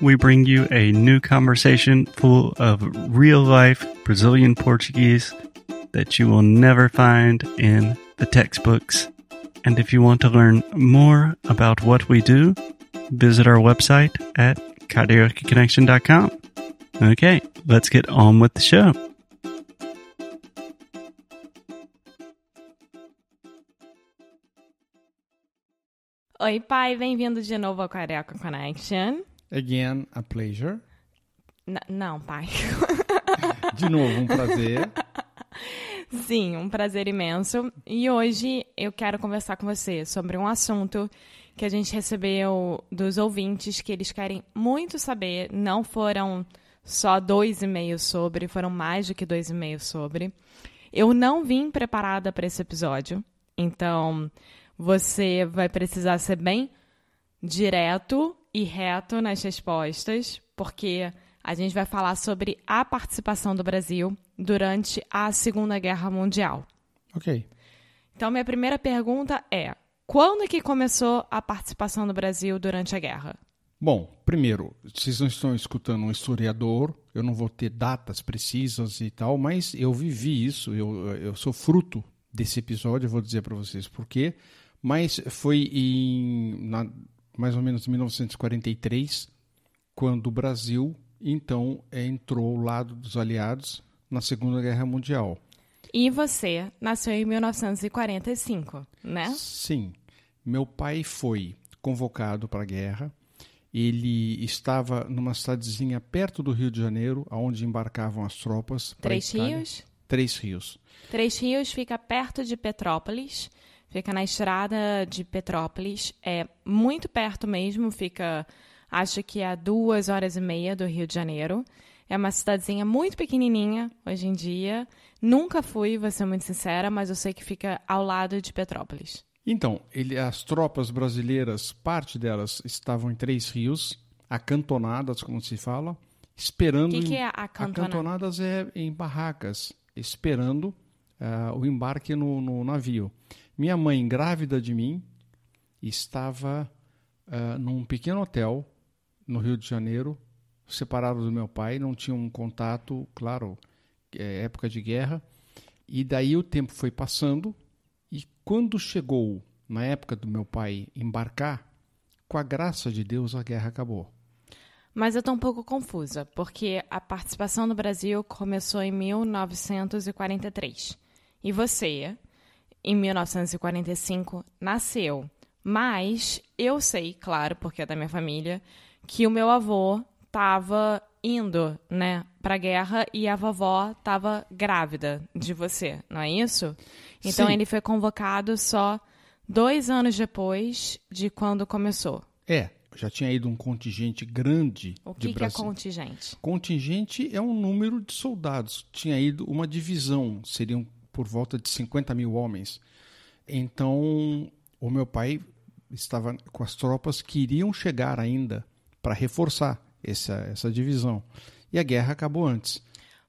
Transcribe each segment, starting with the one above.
we bring you a new conversation full of real life Brazilian Portuguese that you will never find in the textbooks. And if you want to learn more about what we do, visit our website at karaokeconnection.com. Okay, let's get on with the show. Oi, pai, bem-vindo de novo ao Carioca Connection. Again, a pleasure. N não, pai. De novo, um prazer. Sim, um prazer imenso. E hoje eu quero conversar com você sobre um assunto que a gente recebeu dos ouvintes que eles querem muito saber. Não foram só dois e-mails sobre, foram mais do que dois e-mails sobre. Eu não vim preparada para esse episódio, então você vai precisar ser bem direto e reto nas respostas, porque a gente vai falar sobre a participação do Brasil durante a Segunda Guerra Mundial. Ok. Então, minha primeira pergunta é: quando que começou a participação do Brasil durante a guerra? Bom, primeiro, vocês não estão escutando um historiador, eu não vou ter datas precisas e tal, mas eu vivi isso, eu, eu sou fruto desse episódio, eu vou dizer para vocês por quê. Mas foi em na, mais ou menos 1943, quando o Brasil então entrou ao lado dos aliados na Segunda Guerra Mundial. E você nasceu em 1945, né? Sim. Meu pai foi convocado para a guerra. Ele estava numa cidadezinha perto do Rio de Janeiro, onde embarcavam as tropas. Três Rios? Três Rios. Três Rios fica perto de Petrópolis. Fica na estrada de Petrópolis. É muito perto mesmo, fica acho que a duas horas e meia do Rio de Janeiro. É uma cidadezinha muito pequenininha hoje em dia. Nunca fui, vou ser muito sincera, mas eu sei que fica ao lado de Petrópolis. Então, ele, as tropas brasileiras, parte delas estavam em Três Rios, acantonadas, como se fala, esperando. O que, que, é acantonada? Acantonadas é em barracas, esperando uh, o embarque no, no, navio. Minha mãe, grávida de mim, estava uh, num pequeno hotel no Rio de Janeiro, separado do meu pai, não tinha um contato, claro, é época de guerra. E daí o tempo foi passando e quando chegou na época do meu pai embarcar, com a graça de Deus a guerra acabou. Mas eu estou um pouco confusa, porque a participação no Brasil começou em 1943. E você, em 1945, nasceu. Mas eu sei, claro, porque é da minha família, que o meu avô estava indo, né, para a guerra e a vovó estava grávida de você, não é isso? Então Sim. ele foi convocado só dois anos depois de quando começou. É, já tinha ido um contingente grande O de que, que é Brasil. contingente? Contingente é um número de soldados. Tinha ido uma divisão, seriam por volta de 50 mil homens. Então, o meu pai estava com as tropas que iriam chegar ainda para reforçar essa, essa divisão. E a guerra acabou antes.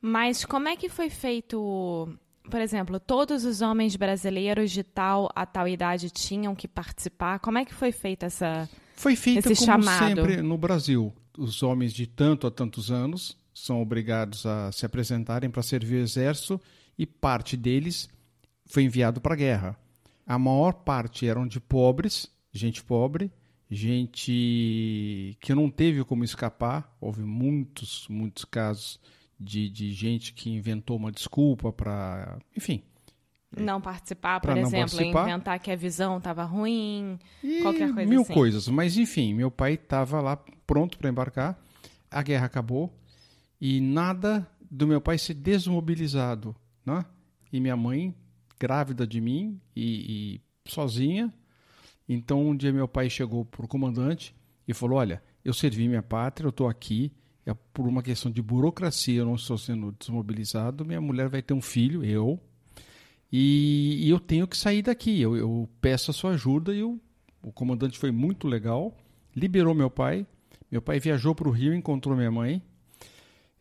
Mas como é que foi feito, por exemplo, todos os homens brasileiros de tal a tal idade tinham que participar? Como é que foi feita essa Foi feita como chamado. sempre no Brasil. Os homens de tanto a tantos anos são obrigados a se apresentarem para servir o exército e parte deles foi enviado para a guerra. A maior parte eram de pobres, gente pobre, gente que não teve como escapar. Houve muitos, muitos casos de, de gente que inventou uma desculpa para. Enfim. não participar, por exemplo, participar. inventar que a visão estava ruim, E qualquer coisa mil assim. coisas. Mas enfim, meu pai estava lá pronto para embarcar. A guerra acabou e nada do meu pai ser desmobilizado, né? E minha mãe grávida de mim e, e sozinha. Então um dia meu pai chegou pro comandante e falou: Olha, eu servi minha pátria, eu estou aqui, é por uma questão de burocracia, eu não estou sendo desmobilizado. Minha mulher vai ter um filho, eu, e, e eu tenho que sair daqui. Eu, eu peço a sua ajuda e o comandante foi muito legal, liberou meu pai. Meu pai viajou para o Rio, encontrou minha mãe,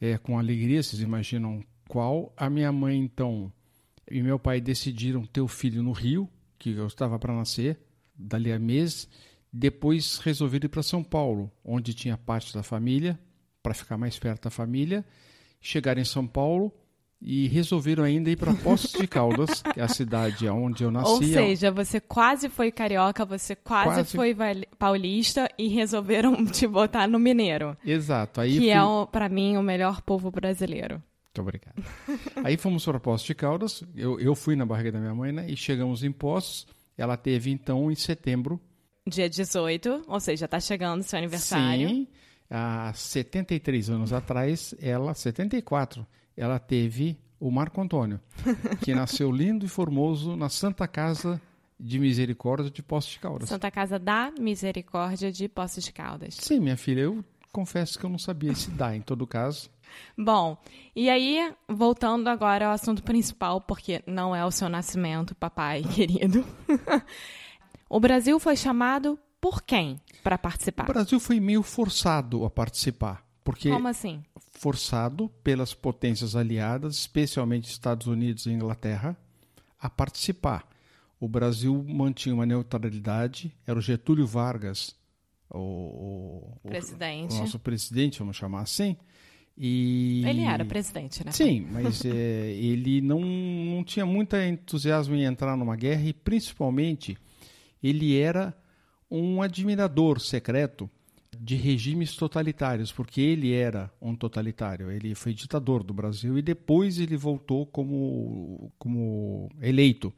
é, com alegria, vocês imaginam qual. A minha mãe, então, e meu pai decidiram ter o filho no Rio, que eu estava para nascer, dali a mês. Depois resolveram ir para São Paulo, onde tinha parte da família, para ficar mais perto da família. Chegaram em São Paulo e resolveram ainda ir para Poços de Caldas, que é a cidade onde eu nasci. Ou seja, você quase foi carioca, você quase, Quase. foi paulista e resolveram te botar no mineiro. Exato. Aí que fui- é, pra mim, o melhor povo brasileiro. Muito obrigado. Aí fomos para Poços de Caldas. Eu, eu fui na barriga da minha mãe, né? E chegamos em Poços. Ela teve, então, em setembro. Dia 18, ou seja, tá chegando seu aniversário. Sim. Há 73 anos atrás, ela, 74, ela teve o Marco Antônio, que nasceu lindo e formoso na Santa Casa de Misericórdia de Poços de Caldas. Santa Casa da Misericórdia de Poços de Caldas. Sim, minha filha, eu confesso que eu não sabia se dá, em todo caso. Bom, e aí, voltando agora ao assunto principal, porque não é o seu nascimento, papai querido. o Brasil foi chamado por quem para O participar? Brasil foi meio forçado a participar, porque Como assim? forçado pelas potências aliadas, especialmente Estados Unidos e Inglaterra, a participar. O Brasil mantinha uma neutralidade, era o Getúlio Vargas, o, o- o- Presidente. o nosso presidente, vamos chamar assim. E... Ele era presidente, né? Sim, mas é, ele não, não tinha muito entusiasmo em entrar numa guerra e, principalmente, ele era um admirador secreto de regimes totalitários, porque ele era um totalitário. Ele foi ditador do Brasil e depois ele voltou como, como eleito.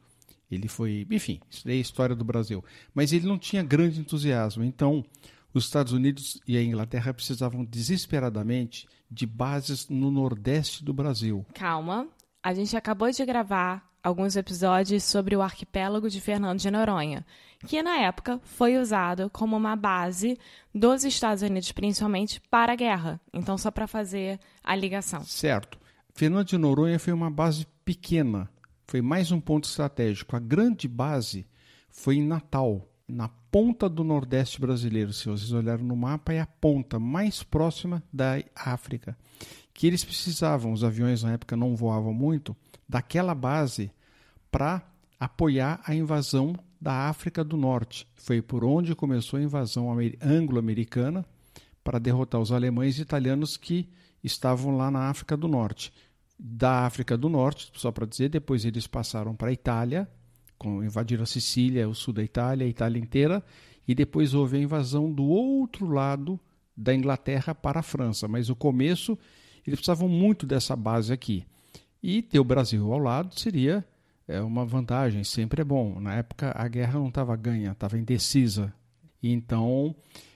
Ele foi, enfim, isso daí é a história do Brasil. Mas ele não tinha grande entusiasmo. Então, os Estados Unidos e a Inglaterra precisavam desesperadamente de bases no nordeste do Brasil. Calma, a gente acabou de gravar alguns episódios sobre o arquipélago de Fernando de Noronha, que na época foi usado como uma base dos Estados Unidos, principalmente para a guerra. Então, só para fazer a ligação. Certo. Fernando de Noronha foi uma base pequena, foi mais um ponto estratégico. A grande base foi em Natal, na ponta do Nordeste brasileiro. Se vocês olharem no mapa, é a ponta mais próxima da África. Que eles precisavam, os aviões na época não voavam muito, daquela base para apoiar a invasão da África do Norte. Foi por onde começou a invasão amer- anglo-americana para derrotar os alemães e italianos que estavam lá na África do Norte. Da África do Norte, só para dizer, depois eles passaram para a Itália, invadiram a Sicília, o sul da Itália, a Itália inteira, e depois houve a invasão do outro lado da Inglaterra para a França. Mas o começo, eles precisavam muito dessa base aqui. E ter o Brasil ao lado seria é, uma vantagem, sempre é bom. Na época a guerra não estava ganha, estava indecisa. Então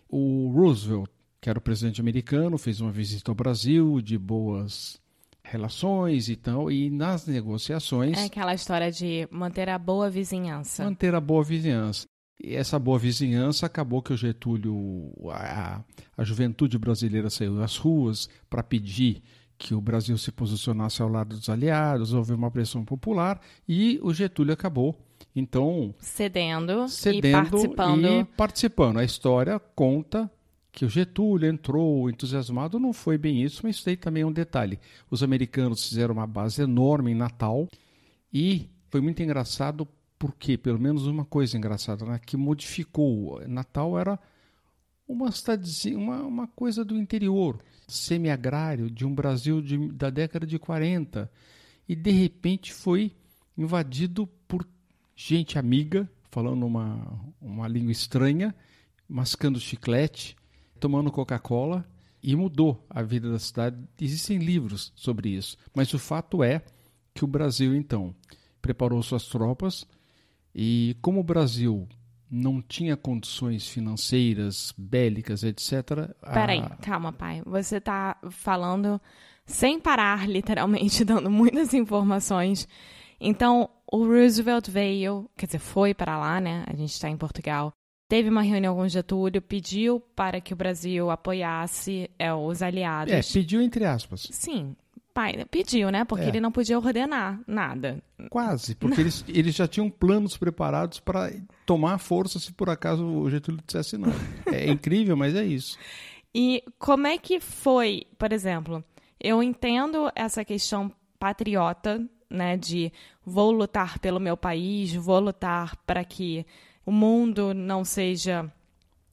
o Roosevelt, que era o presidente americano, fez uma visita ao Brasil de boas relações e tal, e nas negociações É aquela história de manter a boa vizinhança. manter a boa vizinhança. E essa boa vizinhança acabou que o Getúlio, a, a juventude brasileira saiu às ruas para pedir que o Brasil se posicionasse ao lado dos aliados, houve uma pressão popular e o Getúlio acabou, então, Cedendo, cedendo e participando. e participando. A história conta que o Getúlio entrou entusiasmado, não foi bem isso, mas isso daí também é um detalhe. Os americanos fizeram uma base enorme em Natal e foi muito engraçado porque, pelo menos uma coisa engraçada, né, que modificou. Natal era uma cidadezinha, uma, uma coisa do interior, semi-agrário, de um Brasil de, da década de 40. E de repente foi invadido por gente amiga, falando uma, uma língua estranha, mascando chiclete, tomando Coca-Cola, e mudou a vida da cidade. Existem livros sobre isso, mas o fato é que o Brasil, então, preparou suas tropas, e como o Brasil não tinha condições financeiras, bélicas, etc. a- Peraí, calma, pai. Você tá falando sem parar, literalmente, dando muitas informações. Então, o Roosevelt veio, quer dizer, foi para lá, né? A gente está em Portugal. Teve uma reunião com Getúlio, pediu para que o Brasil apoiasse é, os aliados. É, pediu entre aspas. Sim, pai, pediu, né? Porque É. ele não podia ordenar nada. Quase, porque eles, eles já tinham planos preparados para tomar força se por acaso o Getúlio dissesse não. É incrível, mas é isso. E como é que foi, por exemplo, eu entendo essa questão patriota, né, de vou lutar pelo meu país, vou lutar para que o mundo não seja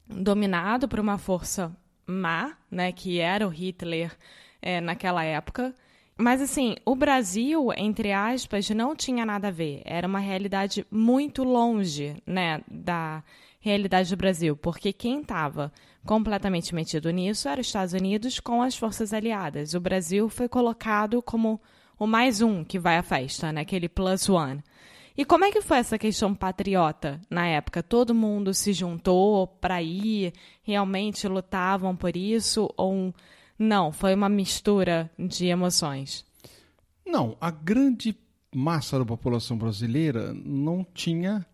dominado por uma força má, né, que era o Hitler eh, naquela época. Mas assim, o Brasil, entre aspas, não tinha nada a ver. Era uma realidade muito longe, né, da realidade do Brasil, porque quem estava completamente metido nisso era os Estados Unidos com as forças aliadas. O Brasil foi colocado como o mais um que vai à festa, né, aquele plus one. E como é que foi essa questão patriota na época? Todo mundo se juntou para ir, realmente lutavam por isso ou não? Foi uma mistura de emoções. Não, a grande massa da população brasileira não tinha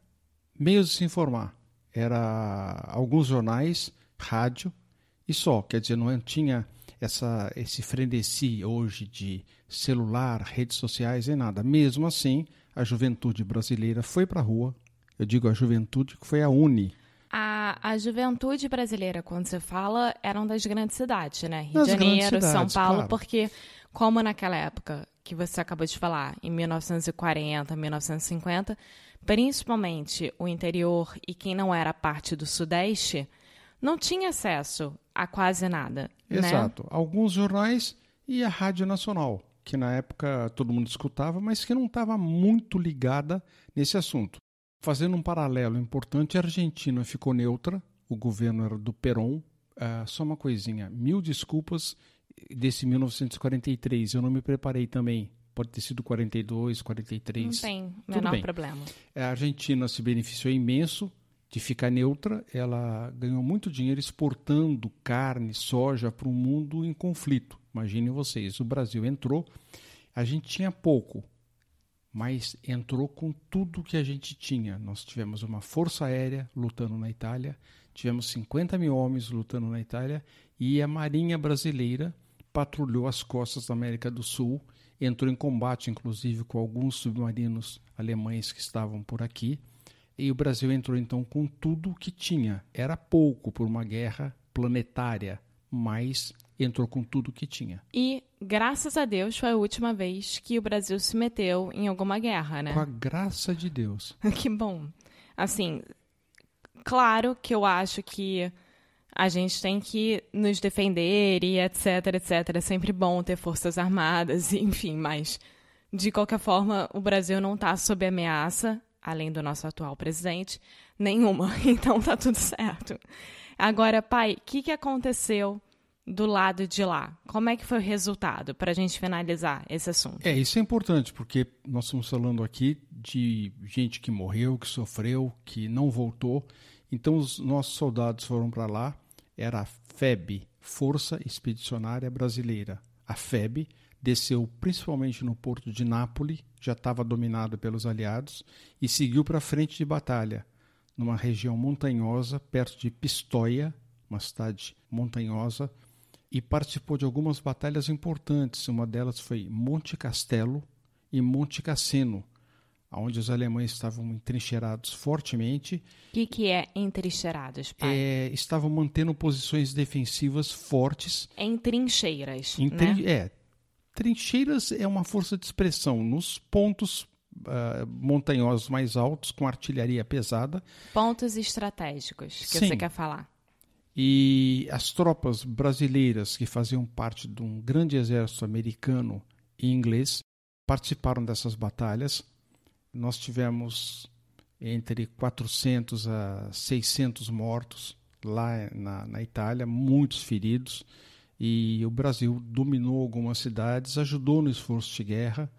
meios de se informar. Era alguns jornais, rádio e só. Quer dizer, não tinha essa, esse frenesi hoje de celular, redes sociais e nada. Mesmo assim, a juventude brasileira foi para a rua. Eu digo a juventude que foi a Uni. A, a juventude brasileira, quando você fala, eram das grandes cidades, né? Rio Das de Janeiro, São cidades, Paulo, claro. porque, como naquela época que você acabou de falar, em 1940, 1950, principalmente o interior e quem não era parte do Sudeste, não tinha acesso a quase nada. né? Exato. Alguns jornais e a Rádio Nacional, que na época todo mundo escutava, mas que não estava muito ligada nesse assunto. Fazendo um paralelo importante, a Argentina ficou neutra, o governo era do Perón. Ah, só uma coisinha, mil desculpas desse 1943, eu não me preparei também. Pode ter sido 42, 43. Não tem menor problema. A Argentina se beneficiou imenso de ficar neutra. Ela ganhou muito dinheiro exportando carne, soja para um mundo em conflito. Imaginem vocês, o Brasil entrou, a gente tinha pouco, mas entrou com tudo que a gente tinha. Nós tivemos uma força aérea lutando na Itália, tivemos 50 mil homens lutando na Itália e a Marinha Brasileira patrulhou as costas da América do Sul, entrou em combate, inclusive, com alguns submarinos alemães que estavam por aqui. E o Brasil entrou então com tudo o que tinha. Era pouco por uma guerra planetária, mas entrou com tudo o que tinha. E, graças a Deus, foi a última vez que o Brasil se meteu em alguma guerra, né? Com a graça de Deus. Que bom. Assim, claro que eu acho que a gente tem que nos defender e etc, etc. É sempre bom ter forças armadas, enfim, mas de qualquer forma, o Brasil não está sob ameaça, além do nosso atual presidente, nenhuma. Então tá tudo certo. Agora, pai, o que, que aconteceu do lado de lá? Como é que foi o resultado para a gente finalizar esse assunto? É, isso é importante, porque nós estamos falando aqui de gente que morreu, que sofreu, que não voltou. Então, os nossos soldados foram para lá. Era a FEB, Força Expedicionária Brasileira. A FEB desceu principalmente no porto de Nápoles, já estava dominado pelos aliados, e seguiu para frente de batalha, numa região montanhosa, perto de Pistoia, uma cidade montanhosa, e participou de algumas batalhas importantes. Uma delas foi Monte Castelo e Monte Cassino, onde os alemães estavam entrincheirados fortemente, O que, que é entrincheirados, pai? é, estavam mantendo posições defensivas fortes. Em trincheiras, Em né? é, trincheiras é uma força de expressão nos pontos ah, montanhosos mais altos, com artilharia pesada, Pontos estratégicos que Sim. você quer falar. E as tropas brasileiras que faziam parte de um grande exército americano e inglês participaram dessas batalhas. Nós tivemos entre 400 a 600 mortos lá na, na Itália, muitos feridos. E o Brasil dominou algumas cidades, ajudou no esforço de guerra.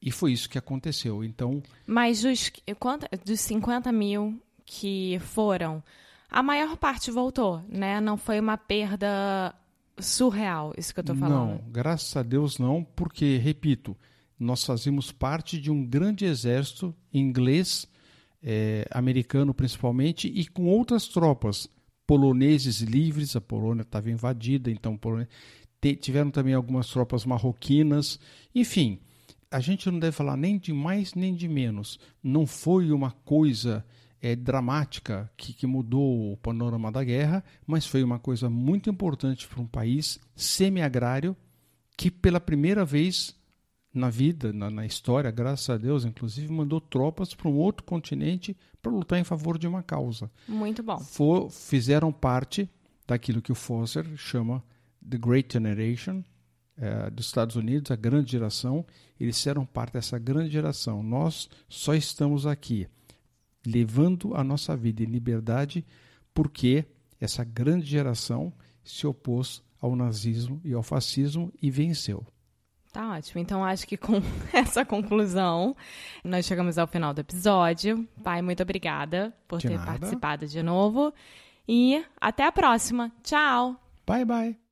E foi isso que aconteceu. Então, Mas dos, quanto, dos 50 mil que foram, a maior parte voltou, né? Não foi uma perda surreal, isso que eu tô falando. Não, graças a Deus não, porque, repito, nós fazíamos parte de um grande exército inglês é, americano principalmente, e com outras tropas, poloneses livres, a Polônia estava invadida, então tiveram também algumas tropas marroquinas, enfim, a gente não deve falar nem de mais nem de menos. Não foi uma coisa é, dramática que, que mudou o panorama da guerra, mas foi uma coisa muito importante para um país semi-agrário que pela primeira vez na vida, na, na, história, graças a Deus, inclusive, mandou tropas para um outro continente para lutar em favor de uma causa. Muito bom. For, fizeram parte daquilo que o Foster chama The Great Generation, é, dos Estados Unidos, a grande geração. Eles eram parte dessa grande geração. Nós só estamos aqui levando a nossa vida em liberdade porque essa grande geração se opôs ao nazismo e ao fascismo e venceu. Tá ótimo. Então, acho que com essa conclusão, nós chegamos ao final do episódio. Pai, muito obrigada por de ter nada. participado de novo. E até a próxima. Tchau. Bye, bye.